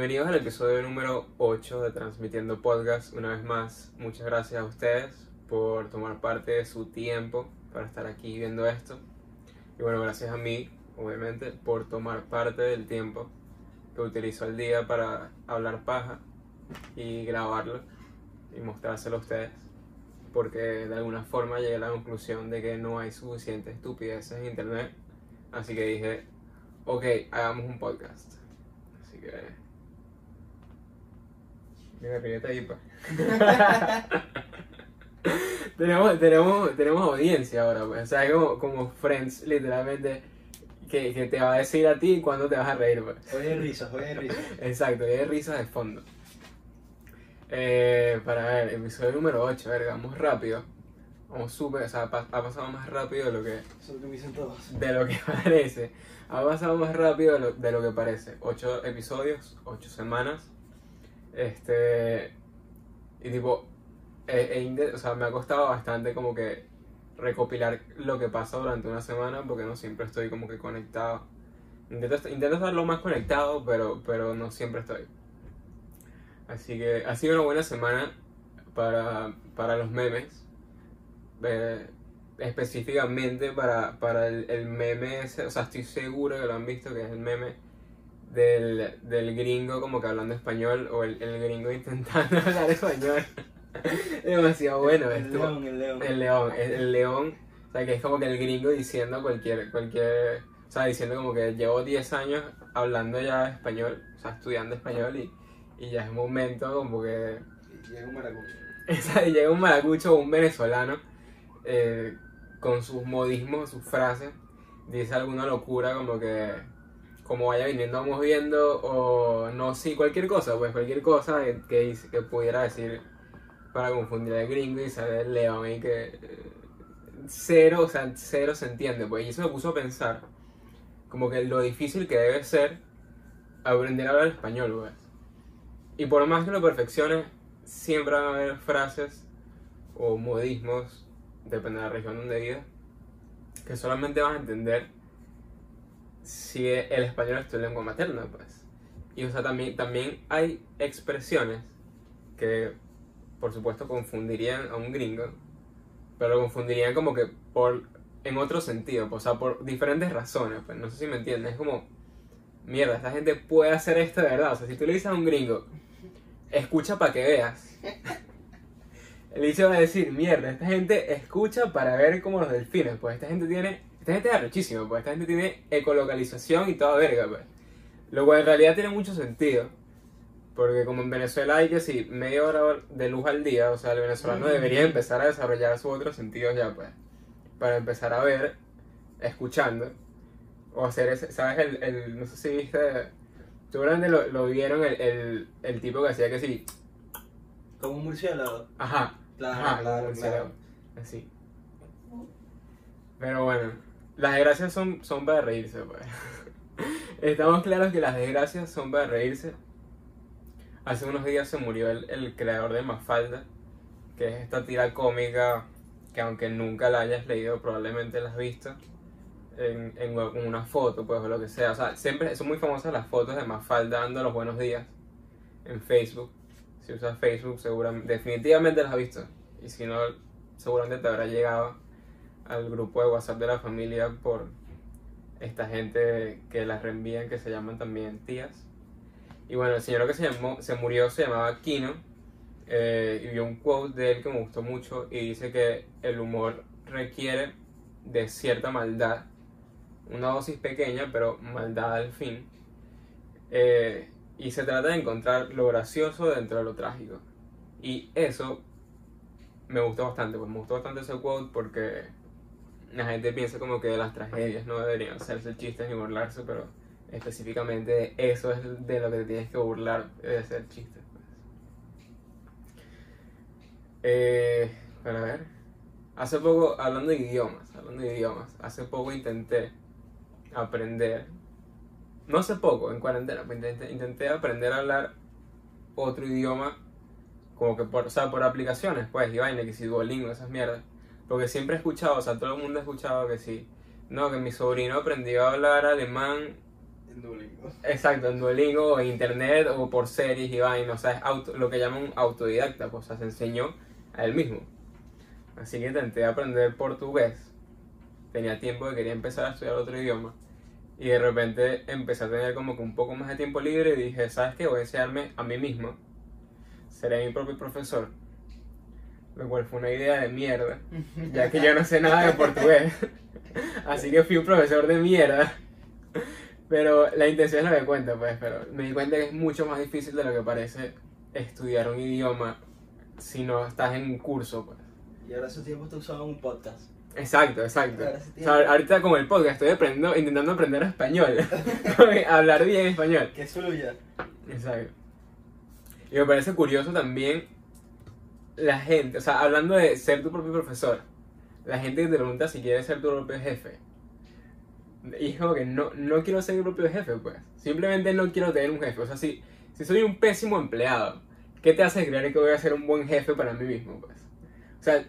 Bienvenidos al episodio número 8 de Transmitiendo Podcast. Una vez más, muchas gracias a ustedes por tomar parte de su tiempo para estar aquí viendo esto. Y bueno, gracias a mí, obviamente, por tomar parte del tiempo que utilizo al día para hablar paja y grabarlo y mostrárselo a ustedes. Porque de alguna forma llegué a la conclusión de que no hay suficiente estupideces en internet. Así que dije, ok, hagamos un podcast. Así que. Mira, ríete ahí, pa. tenemos, tenemos, tenemos audiencia ahora, pues. O sea, es como, como Friends, literalmente, que, que te va a decir a ti cuándo te vas a reír, pues. Hoy hay risas, hoy hay risas. Exacto, hay risas de fondo. Eh, para ver, episodio número 8, a ver, vamos rápido. Vamos súper, o sea, ha pa- ha pasado más rápido de lo que, Eso lo que me dicen todos. de lo que parece. Ha pasado más rápido de lo, de lo que parece. Ocho episodios, ocho semanas. Este. Y tipo. he inte- o sea, me ha costado bastante como que recopilar lo que pasa durante una semana porque no siempre estoy como que conectado. Intento, intento estar lo más conectado, pero, pero no siempre estoy. Así que ha sido una buena semana para, para los memes. Eh, específicamente para, para el, el meme o sea, estoy seguro que lo han visto, que es el meme del, del gringo como que hablando español o el, el gringo intentando hablar español. es demasiado bueno El esto. león, el león. El león, el, el león, o sea, que es como que el gringo diciendo cualquier, cualquier, o sea, diciendo como que llevo 10 años hablando ya español, o sea, estudiando español y, y ya es momento como que Llega un maracucho. esa- llega un maracucho o un venezolano eh, con sus modismos, sus frases, dice alguna locura como que como vaya viniendo vamos viendo o no sí cualquier cosa pues cualquier cosa que, que, que pudiera decir para confundir al gringo y sale el león y que eh, cero o sea cero se entiende pues y eso me puso a pensar como que lo difícil que debe ser aprender a hablar español pues. Y por más que lo perfecciones siempre van a haber frases o modismos, depende de la región donde vivas, que solamente vas a entender si el español es tu lengua materna, pues. Y o sea, también, también hay expresiones que, por supuesto, confundirían a un gringo, pero lo confundirían como que por, en otro sentido, pues, o sea, por diferentes razones, pues, no sé si me entiendes, es como, mierda, esta gente puede hacer esto de verdad, o sea, si tú le dices a un gringo, escucha para que veas. El dicho va a decir, mierda, esta gente escucha para ver como los delfines, pues esta gente tiene, esta gente es arrechísima, pues esta gente tiene ecolocalización y toda verga, pues. Lo cual en realidad tiene mucho sentido, porque como en Venezuela hay que sí, media hora de luz al día, o sea, el venezolano debería empezar a desarrollar sus otros sentidos ya, pues, para empezar a ver, escuchando, o hacer ese, ¿sabes? El, el no sé si viste, seguramente lo, lo vieron el, el, el tipo que hacía que sí, Como un murciélago. Ajá. Claro, ajá, claro, como claro. murciélago, Así. Pero bueno, las desgracias son, son para reírse, pues. Estamos claros que las desgracias son para reírse. Hace unos días se murió el, el creador de Mafalda, que es esta tira cómica que aunque nunca la hayas leído, probablemente la has visto en, en una foto, pues, o lo que sea. O sea, siempre son muy famosas las fotos de Mafalda dando los buenos días en Facebook. Si usas Facebook, seguramente, definitivamente las has visto. Y si no, seguramente te habrá llegado al grupo de WhatsApp de la familia por esta gente que las reenvían, que se llaman también tías. Y bueno, el señor que se, llamó, se murió se llamaba Kino. eh, y vi un quote de él que me gustó mucho y dice que el humor requiere de cierta maldad, una dosis pequeña, pero maldad al fin. Eh, y se trata de encontrar lo gracioso dentro de lo trágico. Y eso me gustó bastante, pues me gustó bastante ese quote porque la gente piensa como que de las tragedias no deberían hacerse chistes ni burlarse, pero específicamente eso es de lo que te tienes que burlar, de hacer chistes. pues. Eh, para ver, hace poco, hablando de idiomas, hablando de idiomas, hace poco intenté aprender, no hace poco, en cuarentena, pues intenté, intenté aprender a hablar otro idioma, como que por, o sea, por aplicaciones, pues, y vaina, que si Duolingo, esas mierdas. Porque siempre he escuchado, o sea, todo el mundo ha escuchado que sí. No, que mi sobrino aprendió a hablar alemán Duolingo. Exacto, en Duolingo, o en internet, o por series y vainas. O sea, es auto- lo que llaman autodidacta, pues, o sea, se enseñó a él mismo. Así que intenté aprender portugués. Tenía tiempo que quería empezar a estudiar otro idioma. Y de repente empecé a tener como que un poco más de tiempo libre y dije, ¿sabes qué? Voy a enseñarme a mí mismo. Seré mi propio profesor. Lo cual fue una idea de mierda, ya que yo no sé nada de portugués. Así que fui un profesor de mierda. Pero la intención es lo que cuenta, pues. Pero me di cuenta que es mucho más difícil de lo que parece estudiar un idioma si no estás en un curso, pues. Y ahora esos tiempos te usaban un podcast. Exacto, exacto. Ahora sí O sea, ahorita como el podcast estoy aprendiendo, intentando aprender español. Hablar bien español. Que fluya. Exacto. Y me parece curioso también la gente, o sea, hablando de ser tu propio profesor, la gente te pregunta si quieres ser tu propio jefe. Y es como que no, no quiero ser mi propio jefe, pues. Simplemente no quiero tener un jefe. O sea, si, si soy un pésimo empleado, ¿qué te hace creer que voy a ser un buen jefe para mí mismo, pues? O sea,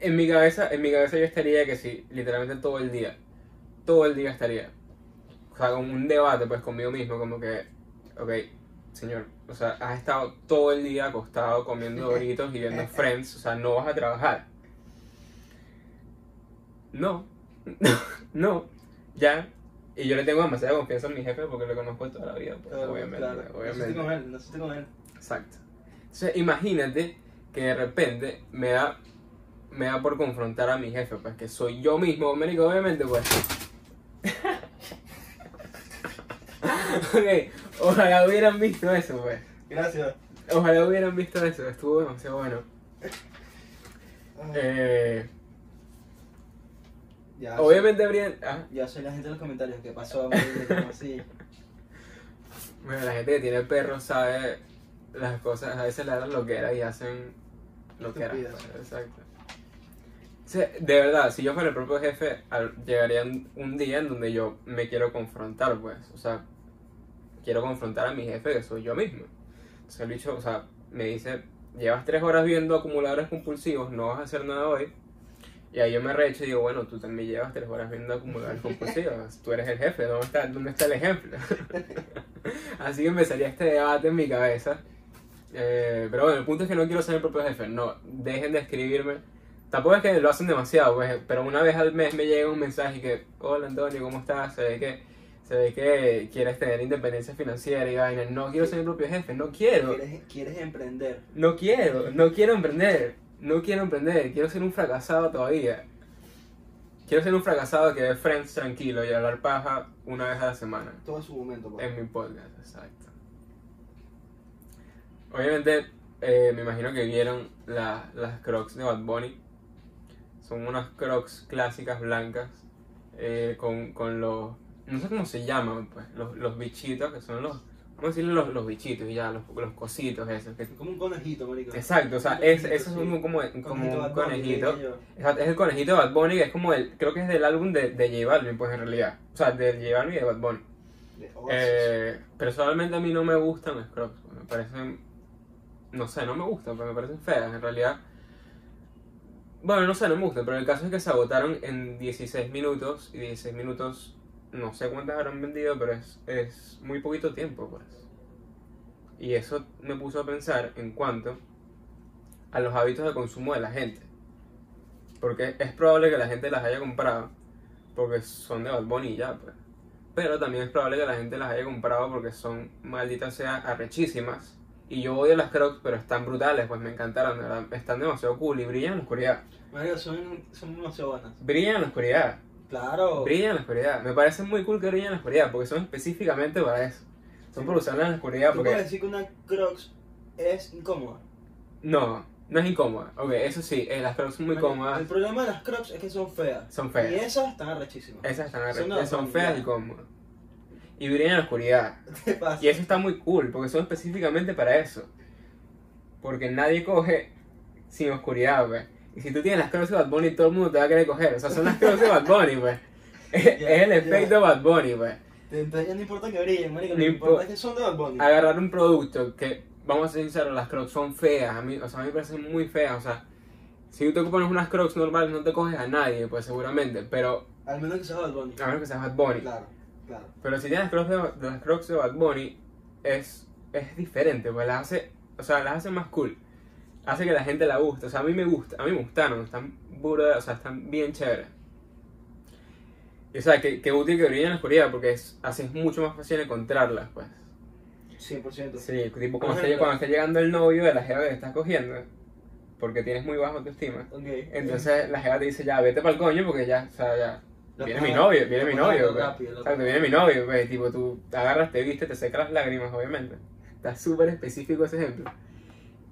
en mi cabeza, en mi cabeza yo estaría que sí, literalmente todo el día. Todo el día estaría. O sea, como un debate, pues, conmigo mismo, como que, ok, señor, o sea, has estado todo el día acostado comiendo doritos y viendo Friends, o sea, no vas a trabajar. No, no, ya. Y yo le tengo demasiada confianza en mi jefe porque lo conozco toda la vida, pues, Claro, obviamente, claro. obviamente. Naciste con él, naciste con él. Exacto. Entonces, imagínate que de repente me da, me da por confrontar a mi jefe, pues que soy yo mismo, obviamente, pues. ok, ojalá hubieran visto eso, pues. Gracias. Ojalá hubieran visto eso, estuvo demasiado bueno. Ay, Eh, ya, obviamente habrían. Ah, Ya soy la gente de los comentarios. ¿Qué pasó? ¿Cómo así? bueno, la gente que tiene perros sabe las cosas, a veces le dan lo que era y hacen lo que era. Pues, Exacto. O sea, de verdad, si yo fuera el propio jefe, llegaría un día en donde yo me quiero confrontar, pues. O sea, quiero confrontar a mi jefe, que soy yo mismo. Entonces el bicho, o sea, me dice, llevas tres horas viendo acumuladores compulsivos, no vas a hacer nada hoy. Y ahí yo me recho y digo, bueno, tú también llevas tres horas viendo acumuladores compulsivos. Tú eres el jefe, ¿dónde está, dónde está el ejemplo? Así que empezaría este debate en mi cabeza. Eh, pero bueno, el punto es que no quiero ser el propio jefe. No, dejen de escribirme. Tampoco es que lo hacen demasiado, pues, pero una vez al mes me llega un mensaje que, hola Antonio, ¿cómo estás? Ve que, se ve que quieres tener independencia financiera y vaina. No quiero ser mi propio jefe, no quiero. ¿Quieres, quieres emprender? No quiero, no quiero emprender. No quiero emprender, quiero ser un fracasado todavía. Quiero ser un fracasado que ve Friends tranquilo y hablar paja una vez a la semana. Todo su momento, pues. En mi podcast, exacto. Obviamente, eh, me imagino que vieron la- las crocs de Bad Bunny. Son unas crocs clásicas blancas eh, con, con los... No sé cómo se llaman, pues. Los, los bichitos, que son los... ¿Cómo decirle los, los bichitos ya? Los, los cositos esos. Que, Como un conejito, marico. exacto, o sea, Un es, conejito, eso es sí. como, como, un Bunny, conejito. Exacto, es el conejito de Bad Bunny, que es como el... Creo que es del álbum de, de J Balvin, pues en realidad. O sea, de J Balvin y de Bad Bunny. De. Eh, personalmente a mí no me gustan las crocs, pues, me parecen, no sé, no me gustan, pero me parecen feas en realidad. Bueno, no sé, no me gustan, pero el caso es que se agotaron en 16 minutos y 16 minutos, no sé cuántas habrán vendido, pero es, es muy poquito tiempo, pues. Y eso me puso a pensar en cuanto a los hábitos de consumo de la gente. Porque es probable que la gente las haya comprado porque son de Bad Bunny y ya, pues. Pero también es probable que la gente las haya comprado porque son malditas sea arrechísimas. Y yo odio las crocs, pero están brutales, pues me encantaron, verdad. Están demasiado cool y brillan en la oscuridad. Marico, son, son demasiado buenas. Brillan en la oscuridad. Claro. Brillan en la oscuridad. Me parece muy cool que brillen en la oscuridad porque son específicamente para eso. Son para usarlas en la oscuridad ¿Tú puedes porque... decir que una Crocs es incómoda? No, no es incómoda. Ok, eso sí, eh, las crocs son muy cómodas. El problema de las Crocs es que son feas. Son feas. Y esas están arrechísimas. Esas están Son arrechas, son feas y cómodas. Y brillan en la oscuridad. ¿Qué pasa? Y eso está muy cool, porque son específicamente para eso. Porque nadie coge sin oscuridad, pues. Y si tú tienes las crocs de Bad Bunny, todo el mundo te va a querer coger. O sea, son las crocs de Bad Bunny, pues. Es, el efecto Bad Bunny, pues. Entonces ya no importa que brillen, marico. Lo No que impo- importa es que son de Bad Bunny. Agarrar un producto que, vamos a ser sinceros, las crocs son feas. A mí, o sea, a mí me parecen muy feas. O sea, si tú te pones unas crocs normales, no te coges a nadie, pues seguramente. Pero Al menos que sea Bad Bunny. a menos que seas Bad Bunny. Claro. Claro. Pero si tienes las crocs de, las crocs de Bad Bunny, es, es diferente, pues las hace, o sea, las hace más cool. Hace que la gente la guste. O sea, a mí me gusta, a mí me gustaron, están burda, o sea, están bien chéveres. Y o sea, que, que útil que brillen en la oscuridad, porque es, así es mucho más fácil encontrarlas, pues. 100%. Sí, tipo Por cuando, esté, ejemplo. cuando esté llegando el novio de la jeva que estás cogiendo, porque tienes muy bajo autoestima. Ok. Entonces la jeva te dice, ya, vete para el coño porque ya, o sea, ya. Viene mi novio, viene mi novio. pues. rápido, Exacto, pagas. viene mi novio, pues. Tipo, tú te agarras, te viste, te secas las lágrimas, obviamente. Está súper específico ese ejemplo.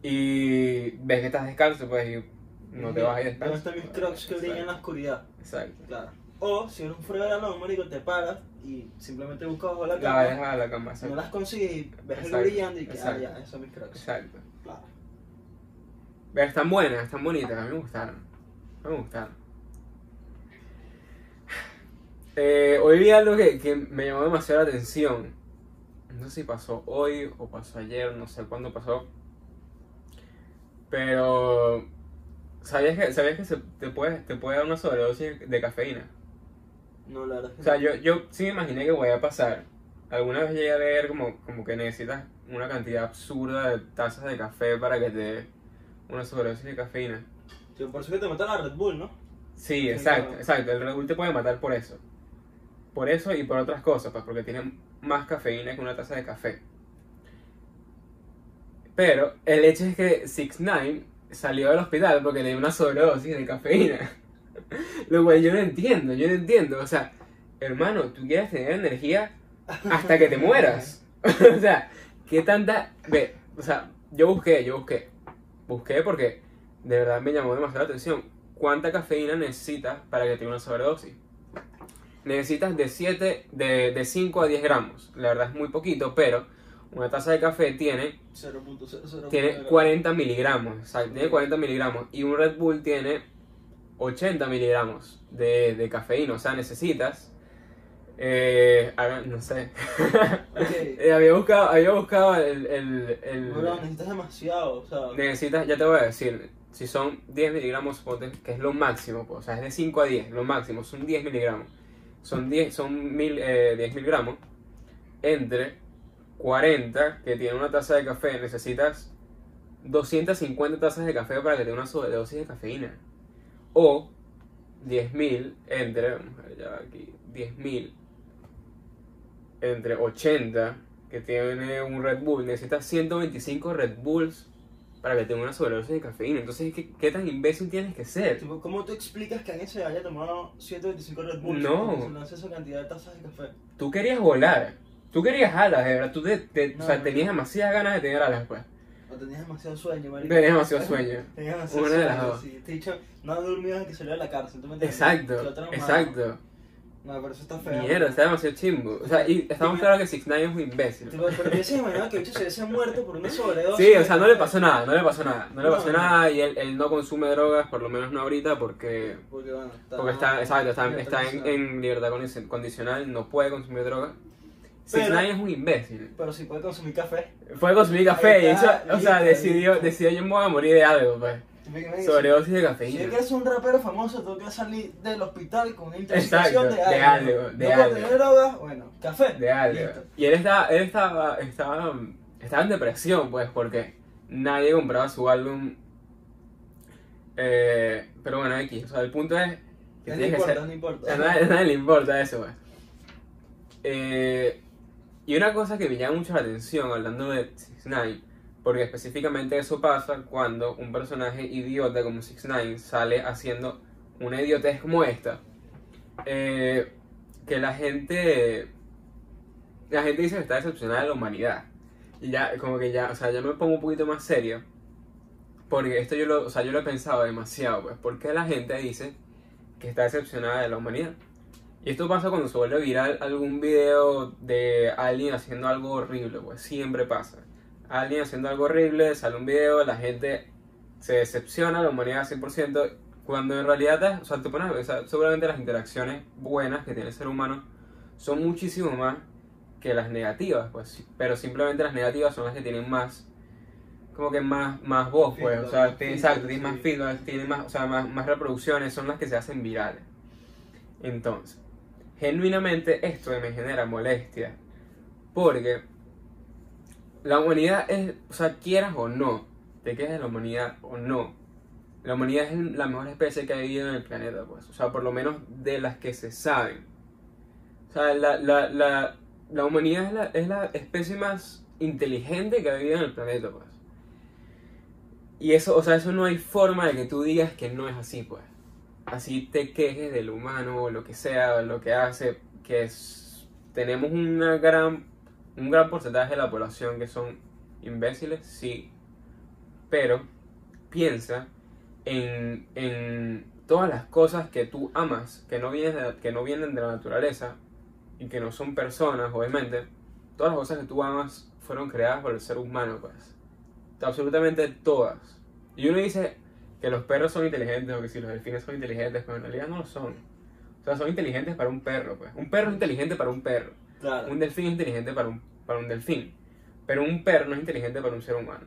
Y ves que estás descalzo, pues, y no te vas a ir ¿Dónde descalzo. están mis crocs que brillan en la oscuridad? Exacto. Claro. O si eres un fregalón, marico, te paras y simplemente buscas bajo la La cama. dejas a la cama, No exacto. las consigues y ves el brillando y que, ah, ya, esos son mis crocs. Exacto. Claro. Pero están buenas, están bonitas, a mí me gustaron. A mí me gustaron. Eh, hoy vi algo que, que me llamó demasiado la atención. No sé si pasó hoy o pasó ayer, no sé cuándo pasó. Pero. ¿Sabías que, sabías que se te, puede, te puede dar una sobredosis de cafeína? No, la verdad O sea, yo, yo sí me imaginé que voy a pasar. Alguna vez llegué a leer como, como que necesitas una cantidad absurda de tazas de café para que te dé una sobredosis de cafeína. Sí, por eso que te matan la Red Bull, ¿no? Sí, exacto, exacto. El Red Bull te puede matar por eso. Por eso y por otras cosas, pues porque tiene más cafeína que una taza de café. Pero el hecho es que 6 9 salió del hospital porque le dio una sobredosis de cafeína. Lo cual yo no entiendo, yo no entiendo. O sea, hermano, tú quieres tener energía hasta que te mueras. o sea, ¿qué tanta... Ve, o sea, yo busqué, yo busqué. Busqué porque de verdad me llamó demasiado la atención. ¿Cuánta cafeína necesitas para que tenga una sobredosis? Necesitas de 7, de, de 5 a 10 gramos. La verdad es muy poquito, pero una taza de café tiene, 0.00. tiene 40 miligramos. Exacto, tiene 40 miligramos. Y un Red Bull tiene 80 miligramos de, de cafeína. O sea, necesitas... Eh, no sé. Ok. Eh, había buscado, había buscado el, el, el- necesitas demasiado, o sea. necesitas, ya te voy a decir, si son 10 miligramos, que es lo máximo, pues, o sea, es de 5 a 10, lo máximo, son 10 miligramos. Son 10, son mil, eh, 10 miligramos. Entre 40, que tiene una taza de café, necesitas 250 tazas de café para que tenga una sobredosis de cafeína. O 10.000 entre, vamos a ver ya aquí, 10.000 entre 80 que tiene un Red Bull, necesitas 125 Red Bulls para que tenga una sobredosis de cafeína. Entonces, ¿qué, qué tan imbécil tienes que ser? ¿Cómo tú explicas que alguien se haya tomado 125 Red Bull? No. Lanza esa cantidad de tazas de café. Tú querías volar, tú querías alas, de verdad, tú te- te- No, o sea, no. tenías demasiadas ganas de tener alas, pues. O tenías demasiado sueño, marico. Tenías demasiado sueño. Tenías demasiado Una de las sueño, dos. sí. Te he dicho, no dormido desde que salió de la cárcel, ¿tú me entiendes? Exacto, traumado. exacto. No, pero eso está feo. Mierda, está demasiado chimbo. O sea, y estamos claros que 6 9 es un imbécil. Tipo, pero yo se imaginaba que el bicho se hubiese muerto por una sobredosis. Sí, o sea, no le pasó nada, no le pasó nada. No le pasó no. nada y él, él no consume drogas, por lo menos no ahorita, porque Porque bueno, está. Porque está, exacto, está, en está en, libertad condi- condicional, no puede consumir droga. Pero- 6 es un imbécil. Pero si puede consumir café. Fue consumir café y está, o sea, decidió, decidió yo me voy a morir de algo, pues. Sobredosis de Si cafeína. quiero ser un rapero famoso, tengo que salir del hospital con una intoxicación de de algo. algo, de no algo. tener drogas, bueno, café. De algo. Listo. Y él estaba, él estaba, estaba, estaba en depresión, pues, porque nadie compraba su álbum. Eh, pero bueno, X, o sea, el punto es que No tienes que importa, ser, no importa. A nadie, a nadie le importa eso, pues. Eh, y una cosa que me llama mucho la atención hablando de 6 9 porque específicamente eso pasa cuando un personaje idiota como 6 9 sale haciendo una idiotez como esta, eh, que la gente, la gente dice que está decepcionada de la humanidad. Y ya, como que ya, o sea, ya me pongo un poquito más serio, porque esto yo lo, o sea, yo lo he pensado demasiado, pues, porque la gente dice que está decepcionada de la humanidad. Y esto pasa cuando se vuelve viral algún video de alguien haciendo algo horrible, pues siempre pasa. Alguien haciendo algo horrible, sale un video, la gente se decepciona, la humanidad 100%, cuando en realidad, o sea, te pones a pensar, seguramente las interacciones buenas que tiene el ser humano son muchísimo más que las negativas, pues, pero simplemente las negativas son las que tienen más, como que más, más voz, pues, o sea, Feedback, tiene- feedback, exacto, tienen más feedback, tienen más, o sea, más, más reproducciones, son las que se hacen virales. Entonces, genuinamente esto me genera molestia. Porque la humanidad es, o sea, quieras o no, te quedes de la humanidad o no, la humanidad es la mejor especie que ha vivido en el planeta, pues. O sea, por lo menos de las que se saben. O sea, la, la, la, la humanidad es la, es la especie más inteligente que ha vivido en el planeta, pues. Y eso, o sea, eso no hay forma de que tú digas que no es así, pues. Así te quejes del humano o lo que sea, lo que hace, que tenemos una gran, un gran porcentaje de la población que son imbéciles, sí. Pero piensa en, en todas las cosas que tú amas, que no, vienen de, que no vienen de la naturaleza y que no son personas, obviamente, todas las cosas que tú amas fueron creadas por el ser humano, pues. Absolutamente todas. Y uno dice que los perros son inteligentes o que si los delfines son inteligentes, pero en realidad no lo son. O sea, son inteligentes para un perro, pues. Un perro es inteligente para un perro. Claro. Un delfín es inteligente para un, para un delfín. Pero un perro no es inteligente para un ser humano.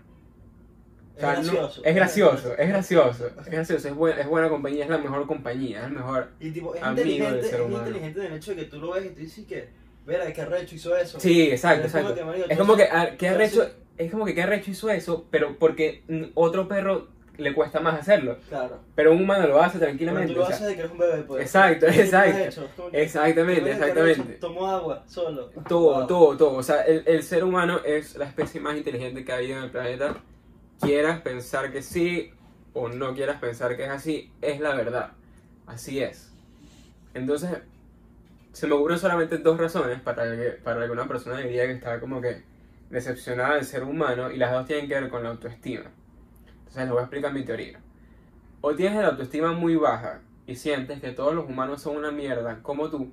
O Es sea, no- gracioso. es gracioso, es gracioso, es gracioso, es buena, es buena compañía, es la mejor compañía, es el mejor. Y tipo, es amigo del inteligente, ser es humano. inteligente en el hecho de que tú lo ves y tú dices que, verá, qué arrecho hizo eso. Sí, exacto, Es como exacto. que, marico, Es como que, ah, ¿qué arrecho? Es como que qué arrecho hizo eso, pero porque otro perro le cuesta más hacerlo. Claro. Pero un humano lo hace Pero tranquilamente. tú lo o sea, haces de que eres un bebé, pues. Exacto, ¿Qué tú has exacto. hecho? Exactamente, "Verga, qué exactamente. Tomó agua, solo. Todo, Wow. todo, todo. O sea, el, el ser humano es la especie más inteligente que ha habido en el planeta. Quieras pensar que sí o no quieras pensar que es así, es la verdad. Así es. Entonces, se me ocurren solamente dos razones para que, para que una persona diría que está como que decepcionada del ser humano y las dos tienen que ver con la autoestima. Entonces, les voy a explicar mi teoría. O tienes la autoestima muy baja y sientes que todos los humanos son una mierda como tú,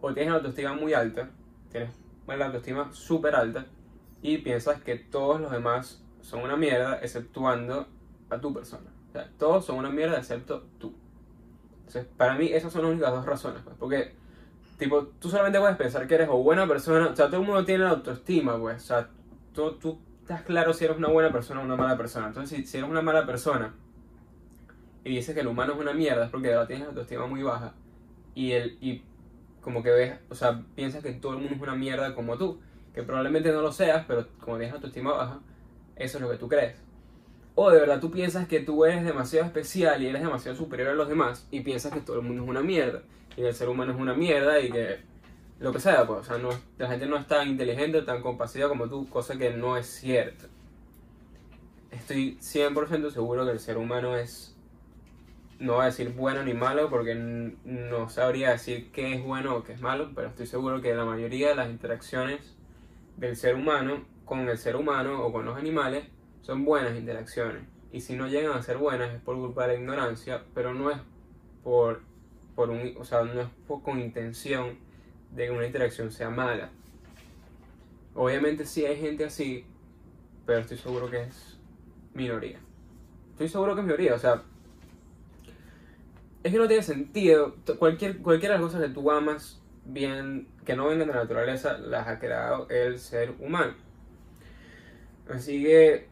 o tienes la autoestima muy alta, tienes la autoestima súper alta y piensas que todos los demás son una mierda exceptuando a tu persona. O sea, todos son una mierda excepto tú. Entonces, para mí esas son las únicas dos razones, pues, porque tipo, tú solamente puedes pensar que eres o buena persona, o sea, todo el mundo tiene la autoestima, pues, o sea, tú, tú estás claro si eres una buena persona o una mala persona. Entonces, si, eres una mala persona y dices que el humano es una mierda, es porque de verdad tienes la autoestima muy baja y el y como que ves, o sea, piensas que todo el mundo es una mierda como tú, que probablemente no lo seas, pero como tienes la autoestima baja, eso es lo que tú crees. O de verdad tú piensas que tú eres demasiado especial y eres demasiado superior a los demás y piensas que todo el mundo es una mierda y el ser humano es una mierda y que lo que sea, pues, o sea, no, la gente no es tan inteligente, tan compasiva como tú, cosa que no es cierto. Estoy 100% seguro que el ser humano es no voy a decir bueno ni malo porque no sabría decir qué es bueno o qué es malo, pero estoy seguro que la mayoría de las interacciones del ser humano con el ser humano o con los animales son buenas interacciones. Y si no llegan a ser buenas es por culpa de la ignorancia, pero no es por, por un, o sea, no es por- con intención de que una interacción sea mala. Obviamente sí hay gente así, pero estoy seguro que es minoría. Estoy seguro que es minoría, o sea, es que no tiene sentido. Cualquier, cualquiera de las cosas que tú amas bien, que no vengan de la naturaleza, las ha creado el ser humano. Así que,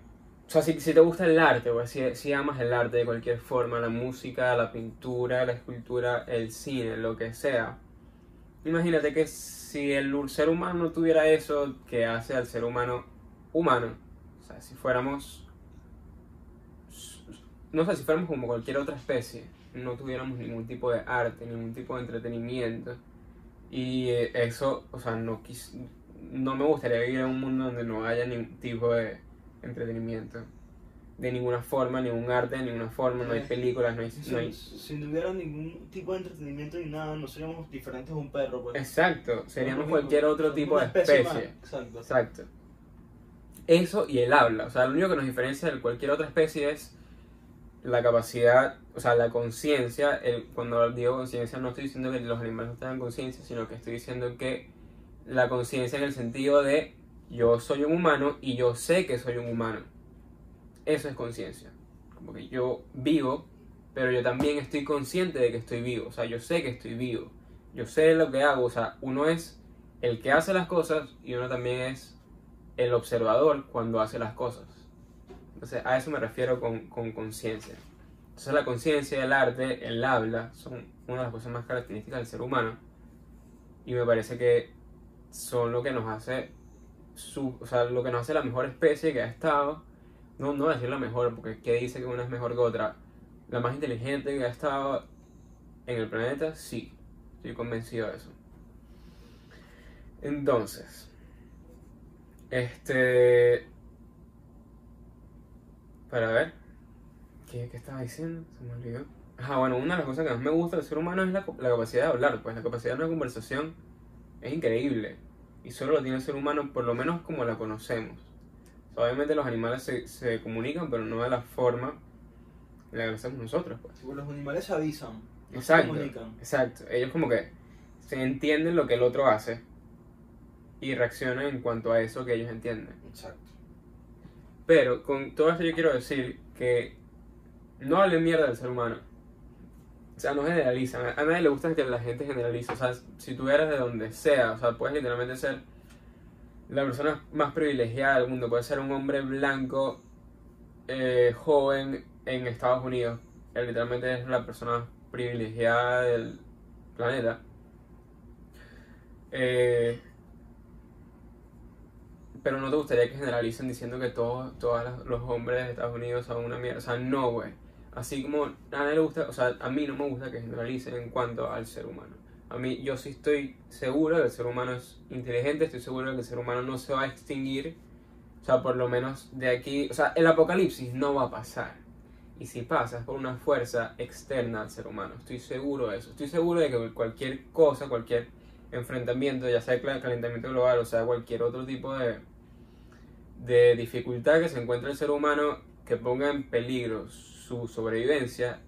o sea, si, si te gusta el arte, o si, si amas el arte de cualquier forma, la música, la pintura, la escultura, el cine, lo que sea, imagínate que si el ser humano no tuviera eso que hace al ser humano humano, o sea, si fuéramos, no sé, si fuéramos como cualquier otra especie, no tuviéramos ningún tipo de arte, ningún tipo de entretenimiento, y eh, eso, o sea, no quis- no me gustaría vivir en un mundo donde no haya ningún tipo de entretenimiento. De ninguna forma, ningún arte, de ninguna forma, no hay películas, no hay... Si, no hay- si no hubiera ningún tipo de entretenimiento ni nada, no seríamos diferentes a un perro, pues. Exacto, seríamos cualquier otro tipo de especie. Exacto. Exacto. Eso y el habla. O sea, lo único que nos diferencia de cualquier otra especie es la capacidad, o sea, la conciencia. Cuando digo conciencia no estoy diciendo que los animales no tengan conciencia, sino que estoy diciendo que la conciencia en el sentido de yo soy un humano y yo sé que soy un humano. Eso es conciencia. Como que yo vivo, pero yo también estoy consciente de que estoy vivo. O sea, yo sé que estoy vivo. Yo sé lo que hago. O sea, uno es el que hace las cosas y uno también es el observador cuando hace las cosas. Entonces, a eso me refiero con con conciencia. Entonces, la conciencia, el arte, el habla son una de las cosas más características del ser humano. Y me parece que son lo que nos hace, su, o sea, lo que nos hace la mejor especie que ha estado. No, no decir la mejor, porque ¿qué dice que una es mejor que otra? La más inteligente que ha estado en el planeta, sí. Estoy convencido de eso. Entonces, este. Para ver. ¿Qué, qué estaba diciendo? Se me olvidó. Ah, bueno, una de las cosas que más me gusta del ser humano es la, la capacidad de hablar. Pues la capacidad de una conversación es increíble. Y solo lo tiene el ser humano, por lo menos como la conocemos. O sea, obviamente los animales se, se comunican, pero no de la forma en la que lo hacemos nosotros. Pues. Los animales avisan. no se Exacto, comunican. exacto. Ellos como que se entienden lo que el otro hace y reaccionan en cuanto a eso que ellos entienden. Exacto. Pero con todo esto yo quiero decir que no hablen mierda del ser humano. O sea, no generalizan. A nadie le gusta que la gente generalice. O sea, si tú eres de donde sea, o sea, puedes literalmente ser la persona más privilegiada del mundo. Puedes ser un hombre blanco, eh, joven en Estados Unidos. Él literalmente es la persona privilegiada del planeta. Eh, pero no te gustaría que generalicen diciendo que todos, todos los hombres de Estados Unidos son una mierda. O sea, no, güey. Así como a nadie le gusta, o sea, a mí no me gusta que generalicen en cuanto al ser humano. A mí, yo sí estoy seguro de que el ser humano es inteligente, estoy seguro de que el ser humano no se va a extinguir. O sea, por lo menos de aquí, o sea, el apocalipsis no va a pasar. Y si pasa es por una fuerza externa al ser humano. Estoy seguro de eso. Estoy seguro de que cualquier cosa, cualquier enfrentamiento, ya sea el calentamiento global o sea cualquier otro tipo de, de dificultad que se encuentre el ser humano que ponga en peligro su sobrevivencia,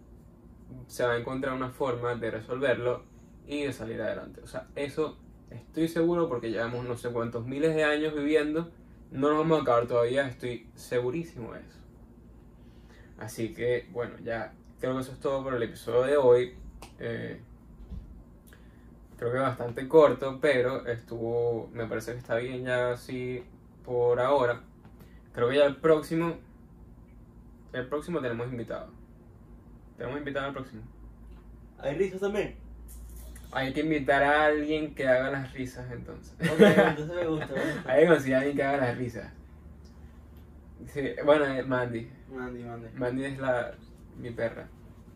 se va a encontrar una forma de resolverlo y de salir adelante. O sea, eso estoy seguro porque llevamos no sé cuántos miles de años viviendo, no nos vamos a acabar todavía, estoy segurísimo de eso. Así que, bueno, ya creo que eso es todo por el episodio de hoy. Eh, creo que bastante corto, pero estuvo, me parece que está bien ya así por ahora. Creo que ya el próximo, el próximo tenemos invitado. Tenemos invitado al próximo. ¿Hay risas también? Hay que invitar a alguien que haga las risas entonces. Ok, entonces me gusta. Hay que conseguir a alguien que haga las risas. Sí, bueno, eh, Mandy. Mandy, Mandy. Mandy es la mi perra,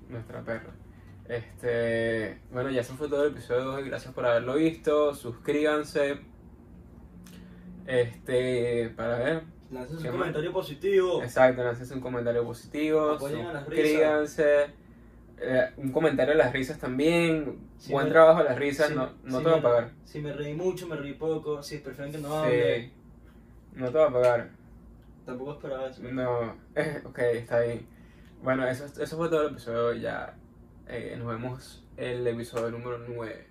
nuestra perra. Este, bueno, ya eso fue todo el episodio. Gracias por haberlo visto. Suscríbanse. Este, para ver. Lances un comentario positivo. Exacto, lances un comentario positivo. Apoyen a las Suscríbanse. Eh, un comentario de las risas también. Buen me- trabajo a las risas. Si no no si te va a pagar. Si me reí mucho, me reí poco. Si prefieren que no hable. Sí. No te va a pagar. Tampoco esperaba eso. No, eh, ok, está bien. Bueno, eso, eso fue todo el episodio. Ya eh, nos vemos el episodio número 9.